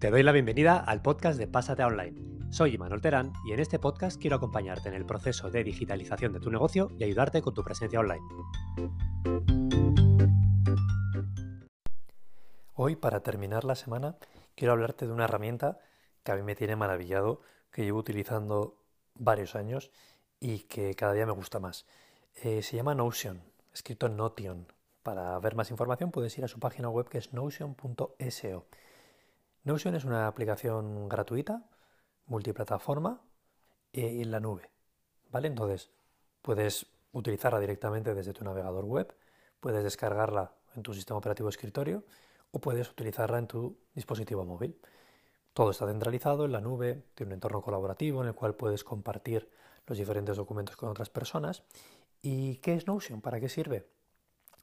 Te doy la bienvenida al podcast de Pásate Online. Soy Imanol Terán y en este podcast quiero acompañarte en el proceso de digitalización de tu negocio y ayudarte con tu presencia online. Hoy, para terminar la semana, quiero hablarte de una herramienta que a mí me tiene maravillado, que llevo utilizando varios años y que cada día me gusta más. Eh, se llama Notion, escrito Notion. Para ver más información puedes ir a su página web que es notion.so. Notion es una aplicación gratuita, multiplataforma e en la nube. ¿Vale? Entonces, puedes utilizarla directamente desde tu navegador web, puedes descargarla en tu sistema operativo escritorio o puedes utilizarla en tu dispositivo móvil. Todo está centralizado en la nube, tiene un entorno colaborativo en el cual puedes compartir los diferentes documentos con otras personas. ¿Y qué es Notion? ¿Para qué sirve?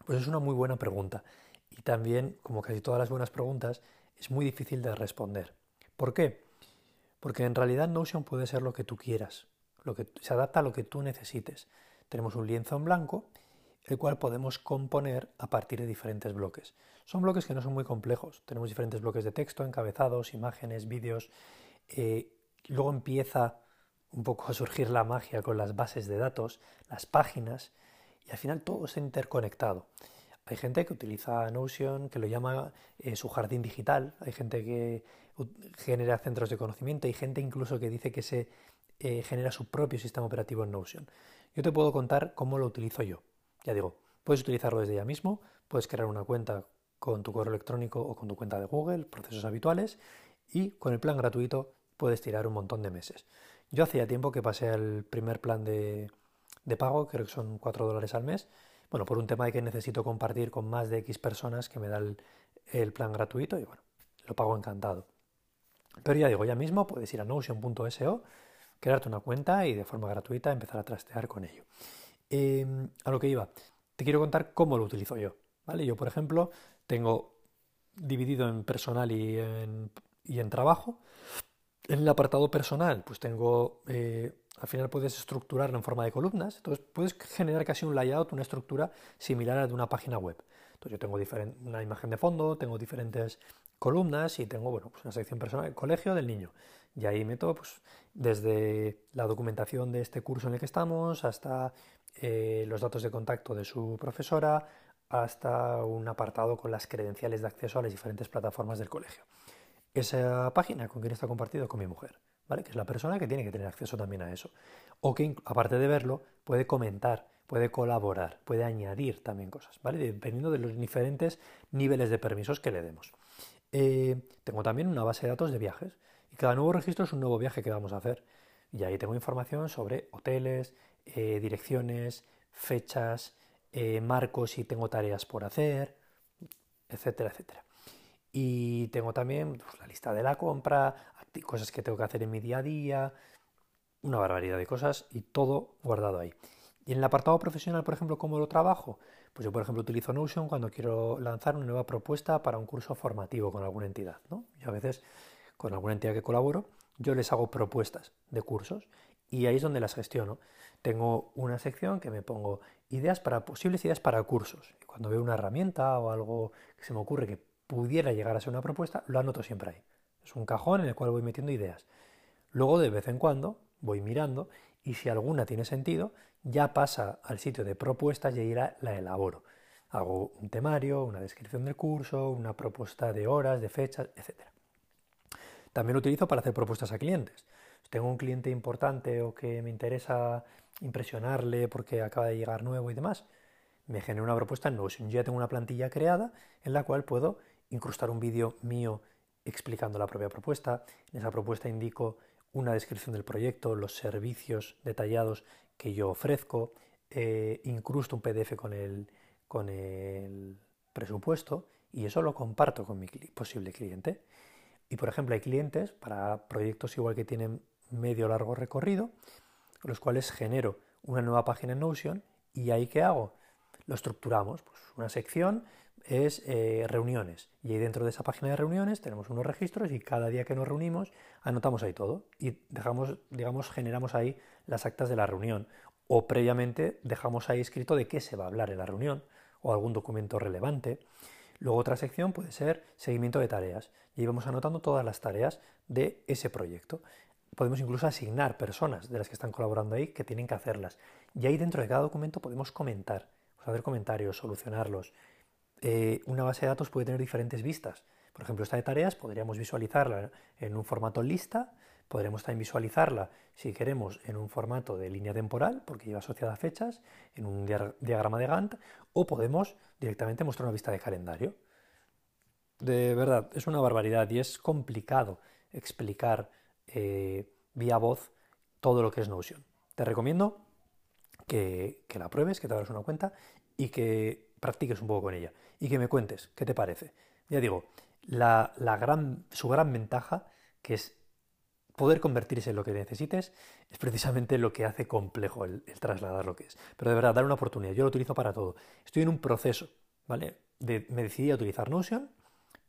Pues es una muy buena pregunta. Y también, como casi todas las buenas preguntas, es muy difícil de responder. ¿Por qué? Porque en realidad Notion puede ser lo que tú quieras, lo que se adapta a lo que tú necesites. Tenemos un lienzo en blanco, el cual podemos componer a partir de diferentes bloques. Son bloques que no son muy complejos. Tenemos diferentes bloques de texto, encabezados, imágenes, vídeos. Eh, luego empieza un poco a surgir la magia con las bases de datos, las páginas, y al final todo está interconectado. Hay gente que utiliza Notion, que lo llama eh, su jardín digital, hay gente que genera centros de conocimiento, hay gente incluso que dice que se eh, genera su propio sistema operativo en Notion. Yo te puedo contar cómo lo utilizo yo. Ya digo, puedes utilizarlo desde ya mismo, puedes crear una cuenta con tu correo electrónico o con tu cuenta de Google, procesos habituales, y con el plan gratuito puedes tirar un montón de meses. Yo hacía tiempo que pasé al primer plan de, pago, creo que son 4 dólares al mes, bueno, por un tema de que necesito compartir con más de X personas que me da el, plan gratuito y bueno, lo pago encantado. Pero ya digo, ya mismo puedes ir a notion.so, crearte una cuenta y de forma gratuita empezar a trastear con ello. Em, a lo que iba, te quiero contar cómo lo utilizo yo. ¿vale? Yo, por ejemplo, tengo dividido en personal y en, trabajo en el apartado personal, pues tengo, eh, al final puedes estructurarlo en forma de columnas, entonces puedes generar casi un layout, una estructura similar a la de una página web. Entonces yo tengo una imagen de fondo, tengo diferentes columnas y tengo, bueno, pues una sección personal, el colegio del niño. Y ahí meto, pues, desde la documentación de este curso en el que estamos, hasta eh, los datos de contacto de su profesora, hasta un apartado con las credenciales de acceso a las diferentes plataformas del colegio esa página con quien está compartido con mi mujer, ¿vale? Que es la persona que tiene que tener acceso también a eso. O que, aparte de verlo, puede comentar, puede colaborar, puede añadir también cosas, ¿vale? Dependiendo de los diferentes niveles de permisos que le demos. Eh, tengo también una base de datos de viajes y cada nuevo registro es un nuevo viaje que vamos a hacer. Y ahí tengo información sobre hoteles, eh, direcciones, fechas, eh, marcos si tengo tareas por hacer, etcétera, etcétera. Y tengo también pues, la lista de la compra, cosas que tengo que hacer en mi día a día, una barbaridad de cosas y todo guardado ahí. Y en el apartado profesional, por ejemplo, ¿cómo lo trabajo? Pues yo, por ejemplo, utilizo Notion cuando quiero lanzar una nueva propuesta para un curso formativo con alguna entidad. ¿no? A veces, con alguna entidad que colaboro, yo les hago propuestas de cursos y ahí es donde las gestiono. Tengo una sección que me pongo ideas para posibles ideas para cursos. Y cuando veo una herramienta o algo que se me ocurre que pudiera llegar a ser una propuesta, lo anoto siempre ahí. Es un cajón en el cual voy metiendo ideas. Luego, de vez en cuando, voy mirando y si alguna tiene sentido, ya pasa al sitio de propuestas y ahí la, la elaboro. Hago un temario, una descripción del curso, una propuesta de horas, de fechas, etc. También lo utilizo para hacer propuestas a clientes. Si tengo un cliente importante o que me interesa impresionarle porque acaba de llegar nuevo y demás, me genero una propuesta en Notion. Yo ya tengo una plantilla creada en la cual puedo incrustar un vídeo mío explicando la propia propuesta. En esa propuesta indico una descripción del proyecto, los servicios detallados que yo ofrezco, eh, incrusto un PDF con el, con el presupuesto y eso lo comparto con mi posible cliente. Y por ejemplo hay clientes para proyectos igual que tienen medio o largo recorrido, los cuales genero una nueva página en Notion y ahí qué hago? Lo estructuramos. Pues una sección es eh, reuniones. Y ahí dentro de esa página de reuniones tenemos unos registros y cada día que nos reunimos anotamos ahí todo y dejamos, digamos, generamos ahí las actas de la reunión. O previamente dejamos ahí escrito de qué se va a hablar en la reunión o algún documento relevante. Luego otra sección puede ser seguimiento de tareas y ahí vamos anotando todas las tareas de ese proyecto. Podemos incluso asignar personas de las que están colaborando ahí que tienen que hacerlas. Y ahí dentro de cada documento podemos comentar, hacer comentarios, solucionarlos. Eh, una base de datos puede tener diferentes vistas. Por ejemplo, esta de tareas podríamos visualizarla en un formato lista, podremos también visualizarla, si queremos, en un formato de línea temporal, porque lleva asociada fechas, en un diagrama de Gantt, o podemos directamente mostrar una vista de calendario. De verdad, es una barbaridad y es complicado explicar eh, vía voz todo lo que es Notion. Te recomiendo que, la pruebes, que te hagas una cuenta y que practiques un poco con ella y que me cuentes qué te parece. Ya digo, la, gran, su gran ventaja, que es poder convertirse en lo que necesites, es precisamente lo que hace complejo el, trasladar lo que es. Pero de verdad, dar una oportunidad. Yo lo utilizo para todo. Estoy en un proceso, ¿vale? me decidí a utilizar Notion,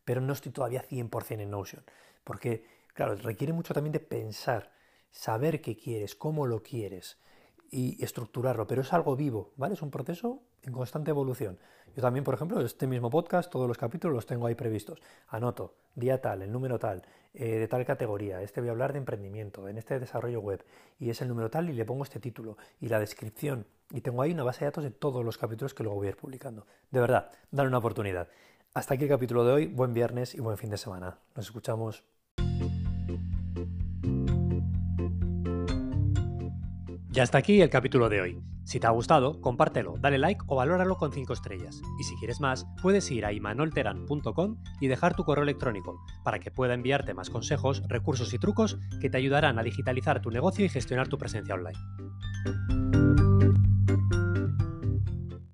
pero no estoy todavía 100% en Notion. Porque, claro, requiere mucho también de pensar, saber qué quieres, cómo lo quieres y estructurarlo, pero es algo vivo, ¿vale? Es un proceso en constante evolución. Yo también, por ejemplo, este mismo podcast, todos los capítulos los tengo ahí previstos. Anoto, día tal, el número tal, eh, de tal categoría, este voy a hablar de emprendimiento, en este desarrollo web, y es el número tal y le pongo este título y la descripción. Y tengo ahí una base de datos de todos los capítulos que luego voy a ir publicando. De verdad, dale una oportunidad. Hasta aquí el capítulo de hoy, buen viernes y buen fin de semana. Nos escuchamos. Ya está aquí el capítulo de hoy. Si te ha gustado, compártelo, dale like o valóralo con 5 estrellas. Y si quieres más, puedes ir a imanolteran.com y dejar tu correo electrónico para que pueda enviarte más consejos, recursos y trucos que te ayudarán a digitalizar tu negocio y gestionar tu presencia online.